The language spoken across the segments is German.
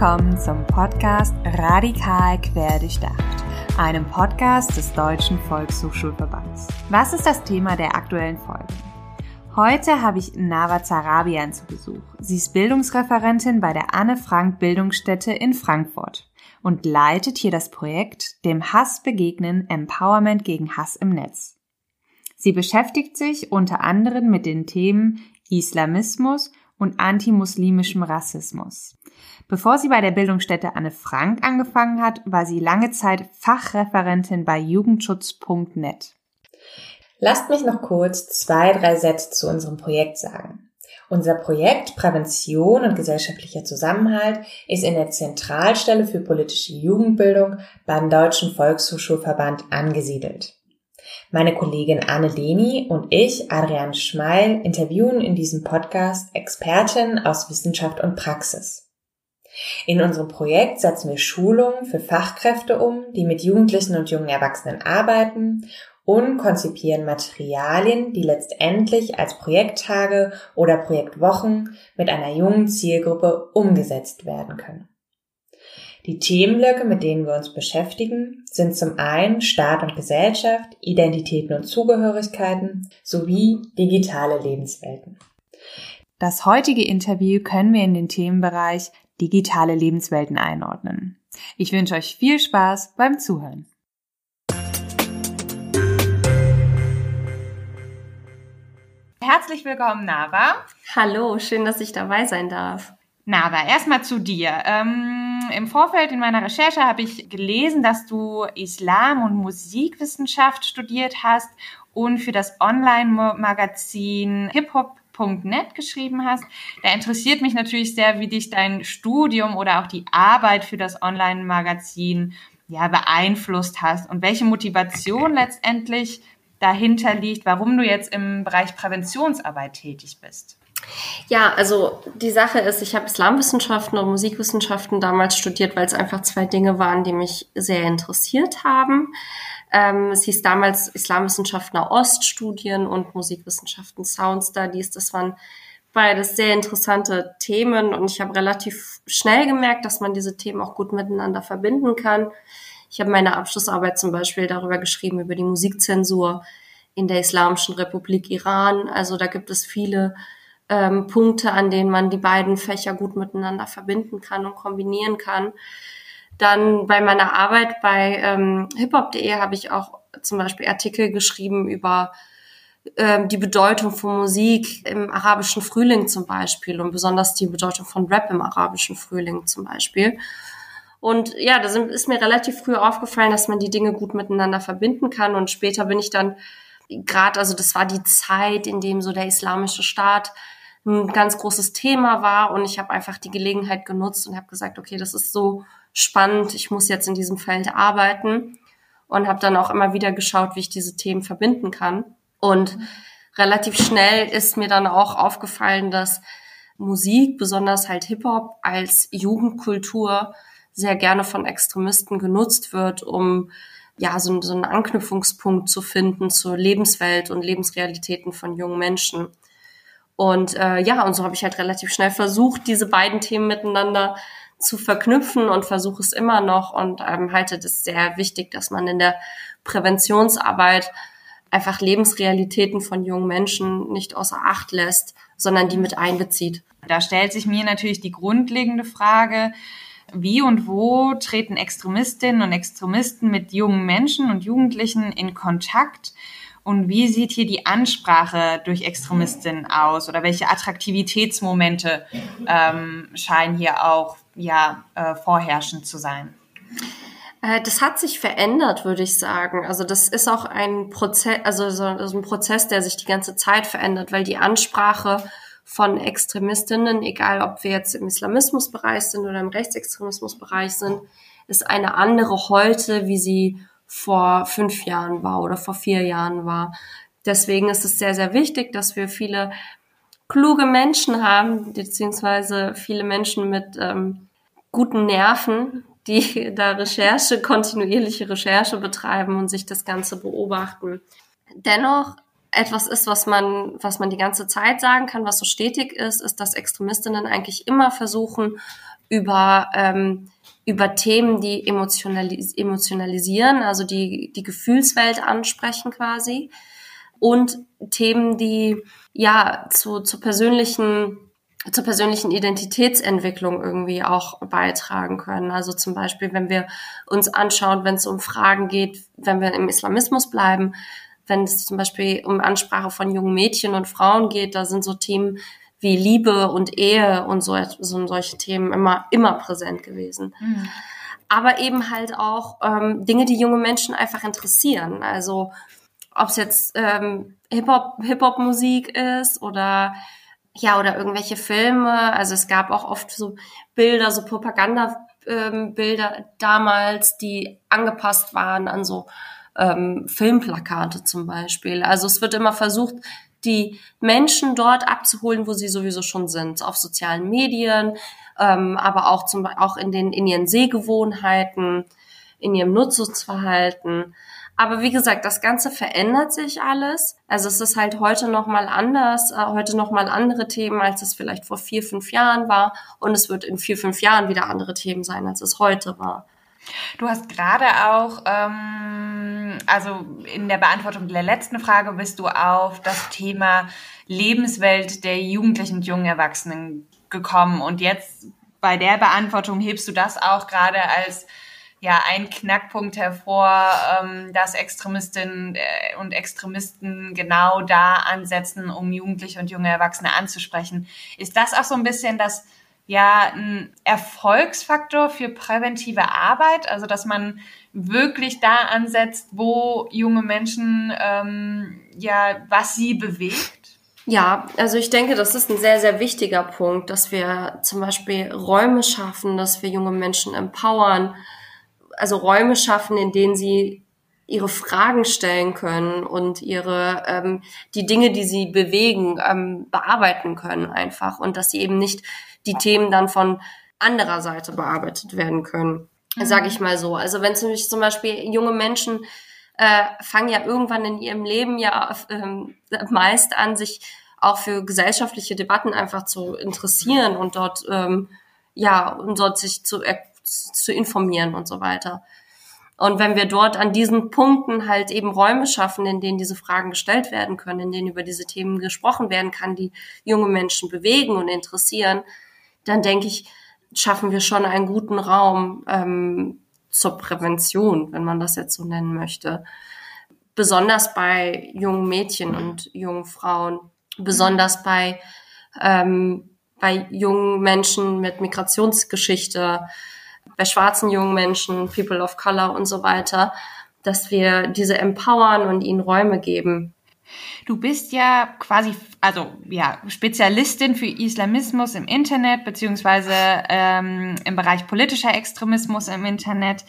willkommen zum Podcast Radikal Querdurchdacht, einem Podcast des Deutschen Volkshochschulverbands. Was ist das Thema der aktuellen Folge? Heute habe ich Nava Zarabian zu Besuch. Sie ist Bildungsreferentin bei der Anne Frank Bildungsstätte in Frankfurt und leitet hier das Projekt Dem Hass begegnen Empowerment gegen Hass im Netz. Sie beschäftigt sich unter anderem mit den Themen Islamismus und antimuslimischem Rassismus. Bevor sie bei der Bildungsstätte Anne Frank angefangen hat, war sie lange Zeit Fachreferentin bei Jugendschutz.net. Lasst mich noch kurz zwei, drei Sätze zu unserem Projekt sagen. Unser Projekt Prävention und gesellschaftlicher Zusammenhalt ist in der Zentralstelle für politische Jugendbildung beim Deutschen Volkshochschulverband angesiedelt. Meine Kollegin Anne Leni und ich, Adrian Schmeil, interviewen in diesem Podcast Expertinnen aus Wissenschaft und Praxis. In unserem Projekt setzen wir Schulungen für Fachkräfte um, die mit Jugendlichen und jungen Erwachsenen arbeiten und konzipieren Materialien, die letztendlich als Projekttage oder Projektwochen mit einer jungen Zielgruppe umgesetzt werden können. Die Themenblöcke, mit denen wir uns beschäftigen, sind zum einen Staat und Gesellschaft, Identitäten und Zugehörigkeiten sowie digitale Lebenswelten. Das heutige Interview können wir in den Themenbereich digitale Lebenswelten einordnen. Ich wünsche euch viel Spaß beim Zuhören. Herzlich willkommen, Nava. Hallo, schön, dass ich dabei sein darf. Nava, erstmal zu dir. Ähm, Im Vorfeld in meiner Recherche habe ich gelesen, dass du Islam und Musikwissenschaft studiert hast und für das Online-Magazin hiphop.net geschrieben hast. Da interessiert mich natürlich sehr, wie dich dein Studium oder auch die Arbeit für das Online-Magazin ja, beeinflusst hast und welche Motivation letztendlich dahinter liegt, warum du jetzt im Bereich Präventionsarbeit tätig bist. Ja, also die Sache ist, ich habe Islamwissenschaften und Musikwissenschaften damals studiert, weil es einfach zwei Dinge waren, die mich sehr interessiert haben. Ähm, es hieß damals Islamwissenschaften Oststudien und Musikwissenschaften Sound Studies. Das waren beides sehr interessante Themen und ich habe relativ schnell gemerkt, dass man diese Themen auch gut miteinander verbinden kann. Ich habe meine Abschlussarbeit zum Beispiel darüber geschrieben, über die Musikzensur in der Islamischen Republik Iran. Also da gibt es viele ähm, Punkte, an denen man die beiden Fächer gut miteinander verbinden kann und kombinieren kann. Dann bei meiner Arbeit bei ähm, hiphop.de habe ich auch zum Beispiel Artikel geschrieben über ähm, die Bedeutung von Musik im arabischen Frühling zum Beispiel und besonders die Bedeutung von Rap im arabischen Frühling zum Beispiel. Und ja, da ist mir relativ früh aufgefallen, dass man die Dinge gut miteinander verbinden kann. Und später bin ich dann gerade, also das war die Zeit, in dem so der islamische Staat ein ganz großes Thema war und ich habe einfach die Gelegenheit genutzt und habe gesagt, okay, das ist so spannend, ich muss jetzt in diesem Feld arbeiten und habe dann auch immer wieder geschaut, wie ich diese Themen verbinden kann. Und relativ schnell ist mir dann auch aufgefallen, dass Musik, besonders halt Hip-Hop, als Jugendkultur sehr gerne von Extremisten genutzt wird, um ja so, so einen Anknüpfungspunkt zu finden zur Lebenswelt und Lebensrealitäten von jungen Menschen. Und äh, ja, und so habe ich halt relativ schnell versucht, diese beiden Themen miteinander zu verknüpfen und versuche es immer noch und ähm, halte das sehr wichtig, dass man in der Präventionsarbeit einfach Lebensrealitäten von jungen Menschen nicht außer Acht lässt, sondern die mit einbezieht. Da stellt sich mir natürlich die grundlegende Frage, wie und wo treten Extremistinnen und Extremisten mit jungen Menschen und Jugendlichen in Kontakt? Und wie sieht hier die Ansprache durch Extremistinnen aus oder welche Attraktivitätsmomente ähm, scheinen hier auch ja, äh, vorherrschend zu sein? Äh, das hat sich verändert, würde ich sagen. Also das ist auch ein Prozess, also so ein Prozess, der sich die ganze Zeit verändert, weil die Ansprache von Extremistinnen, egal ob wir jetzt im Islamismusbereich sind oder im Rechtsextremismusbereich sind, ist eine andere heute, wie sie vor fünf Jahren war oder vor vier Jahren war. Deswegen ist es sehr, sehr wichtig, dass wir viele kluge Menschen haben, beziehungsweise viele Menschen mit ähm, guten Nerven, die da Recherche, kontinuierliche Recherche betreiben und sich das Ganze beobachten. Dennoch etwas ist, was man, was man die ganze Zeit sagen kann, was so stetig ist, ist, dass Extremistinnen eigentlich immer versuchen, über, ähm, über Themen, die emotionalis emotionalisieren, also die die Gefühlswelt ansprechen quasi und Themen, die ja zu, zu persönlichen zur persönlichen Identitätsentwicklung irgendwie auch beitragen können. Also zum Beispiel, wenn wir uns anschauen, wenn es um Fragen geht, wenn wir im Islamismus bleiben, wenn es zum Beispiel um Ansprache von jungen Mädchen und Frauen geht, da sind so Themen wie Liebe und Ehe und so, so solche Themen immer, immer präsent gewesen. Mhm. Aber eben halt auch ähm, Dinge, die junge Menschen einfach interessieren. Also ob es jetzt ähm, Hip-Hop, Hip-Hop-Musik ist oder ja, oder irgendwelche Filme. Also es gab auch oft so Bilder, so Propagandabilder ähm, damals, die angepasst waren an so ähm, Filmplakate zum Beispiel. Also es wird immer versucht, die Menschen dort abzuholen, wo sie sowieso schon sind, auf sozialen Medien, ähm, aber auch zum auch in den in ihren Sehgewohnheiten, in ihrem Nutzungsverhalten. Aber wie gesagt, das Ganze verändert sich alles. Also es ist halt heute noch mal anders, äh, heute noch mal andere Themen, als es vielleicht vor vier, fünf Jahren war. Und es wird in vier, fünf Jahren wieder andere Themen sein, als es heute war. Du hast gerade auch, ähm, also in der Beantwortung der letzten Frage bist du auf das Thema Lebenswelt der Jugendlichen und jungen Erwachsenen gekommen. Und jetzt bei der Beantwortung hebst du das auch gerade als ja ein Knackpunkt hervor, ähm, dass Extremistinnen äh, und Extremisten genau da ansetzen, um Jugendliche und junge Erwachsene anzusprechen. Ist das auch so ein bisschen das ja ein Erfolgsfaktor für präventive Arbeit, also dass man wirklich da ansetzt, wo junge Menschen ähm, ja was sie bewegt? Ja, also ich denke, das ist ein sehr, sehr wichtiger Punkt, dass wir zum Beispiel Räume schaffen, dass wir junge Menschen empowern, also Räume schaffen, in denen sie ihre Fragen stellen können und ihre ähm, die Dinge, die sie bewegen, ähm, bearbeiten können einfach und dass sie eben nicht die Themen dann von anderer Seite bearbeitet werden können, mhm. sage ich mal so. Also wenn zum Beispiel junge Menschen äh, fangen ja irgendwann in ihrem Leben ja ähm, meist an, sich auch für gesellschaftliche Debatten einfach zu interessieren und dort ähm, ja und dort sich zu zu informieren und so weiter. Und wenn wir dort an diesen Punkten halt eben Räume schaffen, in denen diese Fragen gestellt werden können, in denen über diese Themen gesprochen werden kann, die junge Menschen bewegen und interessieren, dann denke ich, schaffen wir schon einen guten Raum ähm, zur Prävention, wenn man das jetzt so nennen möchte. Besonders bei jungen Mädchen und jungen Frauen, besonders bei, ähm, bei jungen Menschen mit Migrationsgeschichte, bei schwarzen jungen Menschen, People of Color und so weiter, dass wir diese empowern und ihnen Räume geben. Du bist ja quasi, also ja, Spezialistin für Islamismus im Internet, beziehungsweise ähm, im Bereich politischer Extremismus im Internet.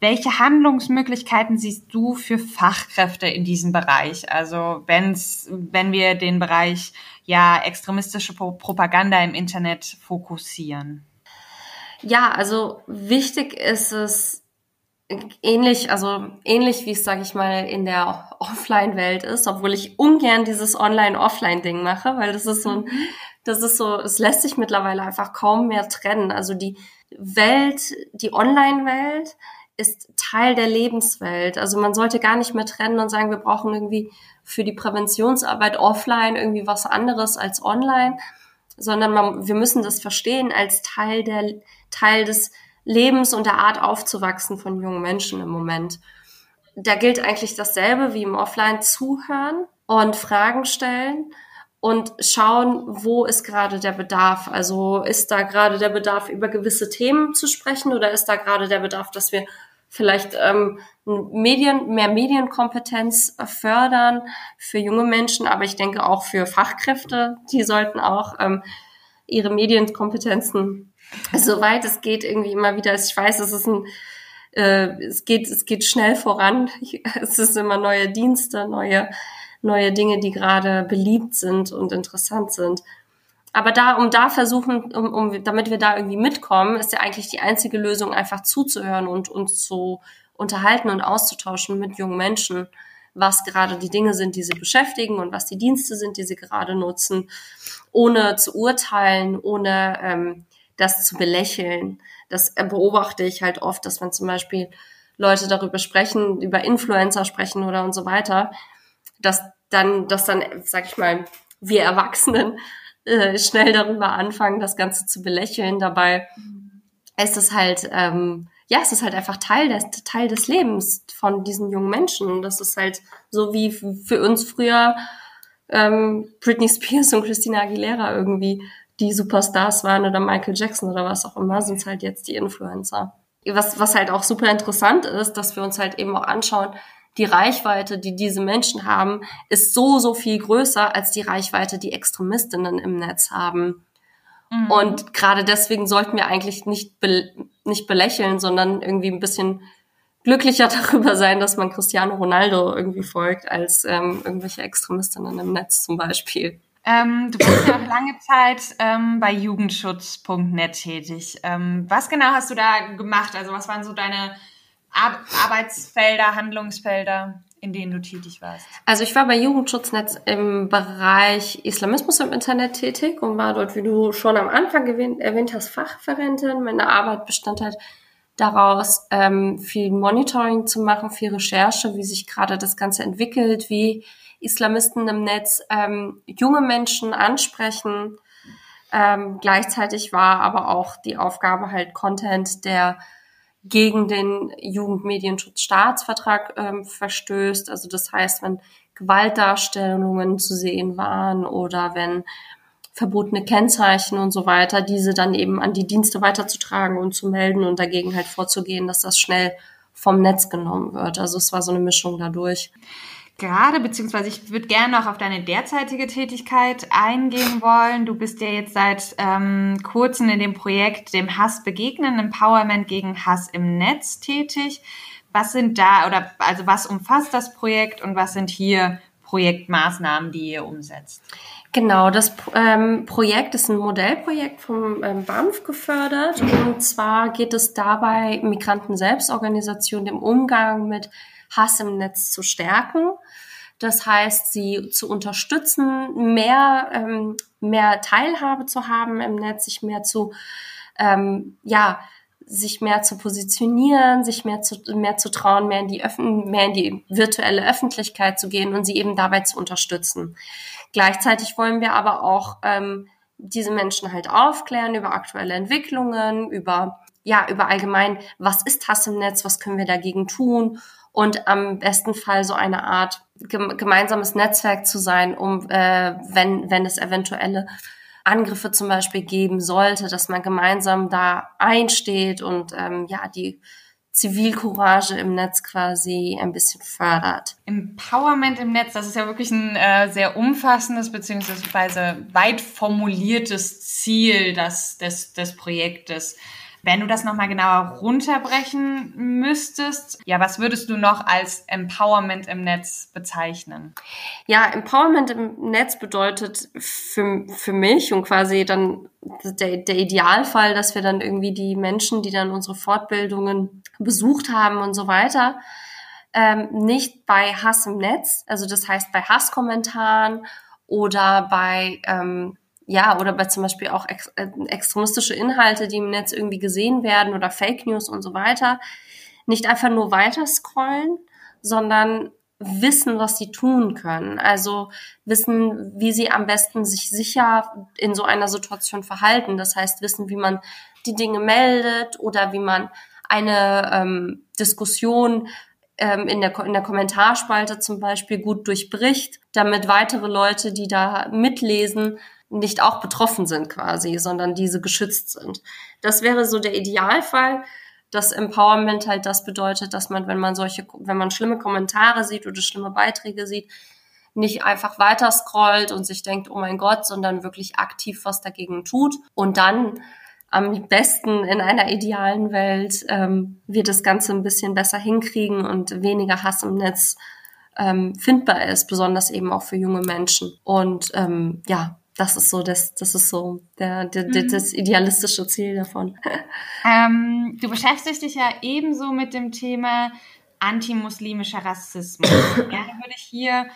Welche Handlungsmöglichkeiten siehst du für Fachkräfte in diesem Bereich? Also wenn's, wenn wir den Bereich ja extremistische Propaganda im Internet fokussieren. Ja, also wichtig ist es ähnlich, also ähnlich wie es, sage ich mal, in der Offline-Welt ist, obwohl ich ungern dieses Online-Offline-Ding mache, weil das ist so ein, mhm. das ist so, es lässt sich mittlerweile einfach kaum mehr trennen. Also die Welt, die Online-Welt ist Teil der Lebenswelt. Also man sollte gar nicht mehr trennen und sagen, wir brauchen irgendwie für die Präventionsarbeit offline irgendwie was anderes als online, sondern man, wir müssen das verstehen als Teil der Teil des Lebens und der Art aufzuwachsen von jungen Menschen im Moment. Da gilt eigentlich dasselbe wie im Offline zuhören und Fragen stellen und schauen, wo ist gerade der Bedarf. Also ist da gerade der Bedarf, über gewisse Themen zu sprechen oder ist da gerade der Bedarf, dass wir vielleicht ähm, Medien, mehr Medienkompetenz fördern für junge Menschen, aber ich denke auch für Fachkräfte, die sollten auch ähm, ihre Medienkompetenzen soweit es geht, irgendwie immer wieder. Ich weiß, es ist ein, äh, es geht, es geht schnell voran. Es ist immer neue Dienste, neue, neue Dinge, die gerade beliebt sind und interessant sind. Aber da, um da versuchen, um, um, damit wir da irgendwie mitkommen, ist ja eigentlich die einzige Lösung, einfach zuzuhören und uns zu unterhalten und auszutauschen mit jungen Menschen, was gerade die Dinge sind, die sie beschäftigen und was die Dienste sind, die sie gerade nutzen, ohne zu urteilen, ohne ähm, das zu belächeln. Das beobachte ich halt oft, dass wenn zum Beispiel Leute darüber sprechen, über Influencer sprechen oder und so weiter, dass dann, dass dann, sag ich mal, wir Erwachsenen äh, schnell darüber anfangen, das Ganze zu belächeln. Dabei ist es halt, ähm, ja, es ist halt einfach Teil des, Teil des Lebens von diesen jungen Menschen. Und das ist halt so wie für uns früher ähm, Britney Spears und Christina Aguilera irgendwie die Superstars waren oder Michael Jackson oder was auch immer, sind halt jetzt die Influencer. Was, was halt auch super interessant ist, dass wir uns halt eben auch anschauen, die Reichweite, die diese Menschen haben, ist so, so viel größer als die Reichweite, die Extremistinnen im Netz haben. Mhm. Und gerade deswegen sollten wir eigentlich nicht, be nicht belächeln, sondern irgendwie ein bisschen glücklicher darüber sein, dass man Cristiano Ronaldo irgendwie folgt, als ähm, irgendwelche Extremistinnen im Netz zum Beispiel. Ähm, du warst ja auch lange Zeit ähm, bei jugendschutz.net tätig. Ähm, was genau hast du da gemacht? Also was waren so deine Ar Arbeitsfelder, Handlungsfelder, in denen du tätig warst? Also ich war bei Jugendschutznetz im Bereich Islamismus im Internet tätig und war dort, wie du schon am Anfang erwähnt, erwähnt hast, Fachreferentin. Meine Arbeit bestand halt daraus, ähm, viel Monitoring zu machen, viel Recherche, wie sich gerade das Ganze entwickelt, wie Islamisten im Netz ähm, junge Menschen ansprechen. Ähm, gleichzeitig war aber auch die Aufgabe halt Content, der gegen den Jugendmedienschutzstaatsvertrag ähm, verstößt. Also das heißt, wenn Gewaltdarstellungen zu sehen waren oder wenn verbotene Kennzeichen und so weiter, diese dann eben an die Dienste weiterzutragen und zu melden und dagegen halt vorzugehen, dass das schnell vom Netz genommen wird. Also es war so eine Mischung dadurch gerade, beziehungsweise ich würde gerne noch auf deine derzeitige Tätigkeit eingehen wollen. Du bist ja jetzt seit ähm, kurzem in dem Projekt dem Hass begegnen, Empowerment gegen Hass im Netz tätig. Was sind da oder also was umfasst das Projekt und was sind hier Projektmaßnahmen, die ihr umsetzt? Genau, das ähm, Projekt ist ein Modellprojekt vom ähm, BAMF gefördert und zwar geht es dabei, Migranten-Selbstorganisationen im Umgang mit Hass im Netz zu stärken. Das heißt, sie zu unterstützen, mehr, ähm, mehr Teilhabe zu haben im Netz, sich mehr zu, ähm, ja, sich mehr zu positionieren, sich mehr zu, mehr zu trauen, mehr in die mehr in die virtuelle Öffentlichkeit zu gehen und sie eben dabei zu unterstützen. Gleichzeitig wollen wir aber auch ähm, diese Menschen halt aufklären über aktuelle Entwicklungen, über ja, über allgemein, was ist Hass im Netz, was können wir dagegen tun und am besten Fall so eine Art gemeinsames Netzwerk zu sein, um äh, wenn wenn es eventuelle Angriffe zum Beispiel geben sollte, dass man gemeinsam da einsteht und ähm, ja die Zivilcourage im Netz quasi ein bisschen fördert. Empowerment im Netz, das ist ja wirklich ein äh, sehr umfassendes beziehungsweise weit formuliertes Ziel des, des, des Projektes. Wenn du das nochmal genauer runterbrechen müsstest, ja, was würdest du noch als Empowerment im Netz bezeichnen? Ja, Empowerment im Netz bedeutet für, für mich und quasi dann der, der Idealfall, dass wir dann irgendwie die Menschen, die dann unsere Fortbildungen besucht haben und so weiter, ähm, nicht bei Hass im Netz, also das heißt bei Hasskommentaren oder bei ähm, ja, oder bei zum Beispiel auch ex äh, extremistische Inhalte, die im Netz irgendwie gesehen werden oder Fake News und so weiter, nicht einfach nur weiter scrollen, sondern wissen, was sie tun können. Also wissen, wie sie am besten sich sicher in so einer Situation verhalten. Das heißt, wissen, wie man die Dinge meldet oder wie man eine ähm, Diskussion ähm, in, der, in der Kommentarspalte zum Beispiel gut durchbricht, damit weitere Leute, die da mitlesen, nicht auch betroffen sind quasi, sondern diese geschützt sind. Das wäre so der Idealfall. dass Empowerment halt das bedeutet, dass man, wenn man solche, wenn man schlimme Kommentare sieht oder schlimme Beiträge sieht, nicht einfach weiter scrollt und sich denkt, oh mein Gott, sondern wirklich aktiv was dagegen tut und dann am besten in einer idealen Welt ähm, wir das Ganze ein bisschen besser hinkriegen und weniger Hass im Netz ähm, findbar ist, besonders eben auch für junge Menschen. Und ähm, ja, das ist so das, das ist so der, der, mhm. das idealistische Ziel davon. Ähm, du beschäftigst dich ja ebenso mit dem Thema antimuslimischer Rassismus. Gerne würde ich hier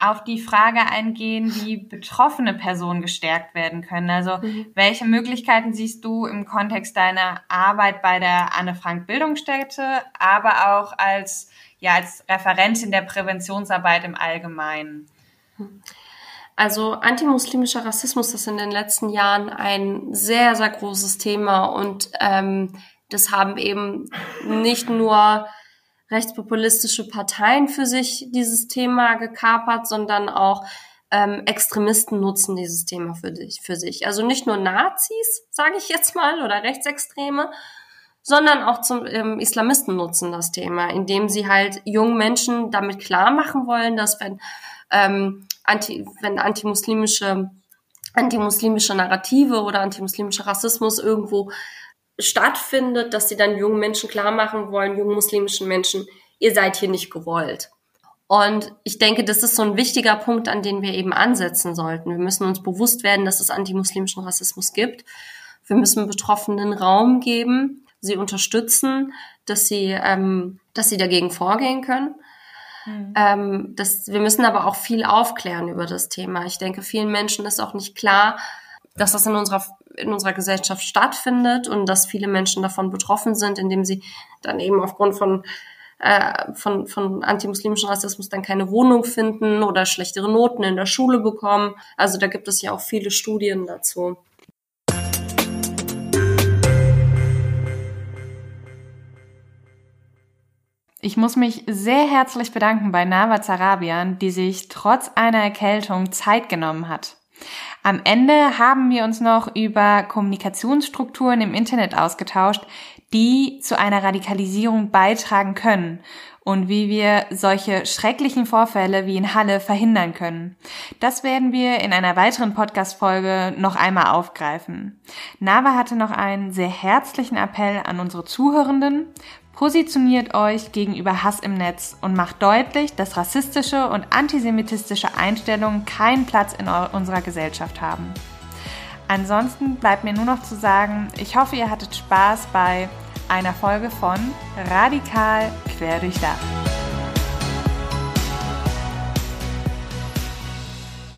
auf die Frage eingehen, wie betroffene Personen gestärkt werden können. Also mhm. welche Möglichkeiten siehst du im Kontext deiner Arbeit bei der Anne Frank Bildungsstätte, aber auch als ja als Referentin der Präventionsarbeit im Allgemeinen? Also antimuslimischer Rassismus ist in den letzten Jahren ein sehr, sehr großes Thema und ähm, das haben eben nicht nur rechtspopulistische Parteien für sich dieses Thema gekapert, sondern auch ähm, Extremisten nutzen dieses Thema für, dich, für sich. Also nicht nur Nazis, sage ich jetzt mal, oder Rechtsextreme, sondern auch zum ähm, Islamisten nutzen das Thema, indem sie halt jungen Menschen damit klar machen wollen, dass wenn ähm, anti, wenn antimuslimische antimuslimische Narrative oder antimuslimischer Rassismus irgendwo stattfindet, dass sie dann jungen Menschen klar machen wollen, jungen muslimischen Menschen, ihr seid hier nicht gewollt. Und ich denke, das ist so ein wichtiger Punkt, an den wir eben ansetzen sollten. Wir müssen uns bewusst werden, dass es antimuslimischen Rassismus gibt. Wir müssen Betroffenen Raum geben, sie unterstützen, dass sie, ähm, dass sie dagegen vorgehen können. Mhm. Ähm, das, wir müssen aber auch viel aufklären über das Thema. Ich denke, vielen Menschen ist auch nicht klar, dass das in unserer in unserer Gesellschaft stattfindet und dass viele Menschen davon betroffen sind, indem sie dann eben aufgrund von äh, von, von antimuslimischem Rassismus dann keine Wohnung finden oder schlechtere Noten in der Schule bekommen. Also da gibt es ja auch viele Studien dazu. Ich muss mich sehr herzlich bedanken bei Nava Zarabian, die sich trotz einer Erkältung Zeit genommen hat. Am Ende haben wir uns noch über Kommunikationsstrukturen im Internet ausgetauscht, die zu einer Radikalisierung beitragen können und wie wir solche schrecklichen Vorfälle wie in Halle verhindern können. Das werden wir in einer weiteren Podcast-Folge noch einmal aufgreifen. Nava hatte noch einen sehr herzlichen Appell an unsere Zuhörenden. Positioniert euch gegenüber Hass im Netz und macht deutlich, dass rassistische und antisemitistische Einstellungen keinen Platz in unserer Gesellschaft haben. Ansonsten bleibt mir nur noch zu sagen, ich hoffe, ihr hattet Spaß bei einer Folge von Radikal quer durchdacht.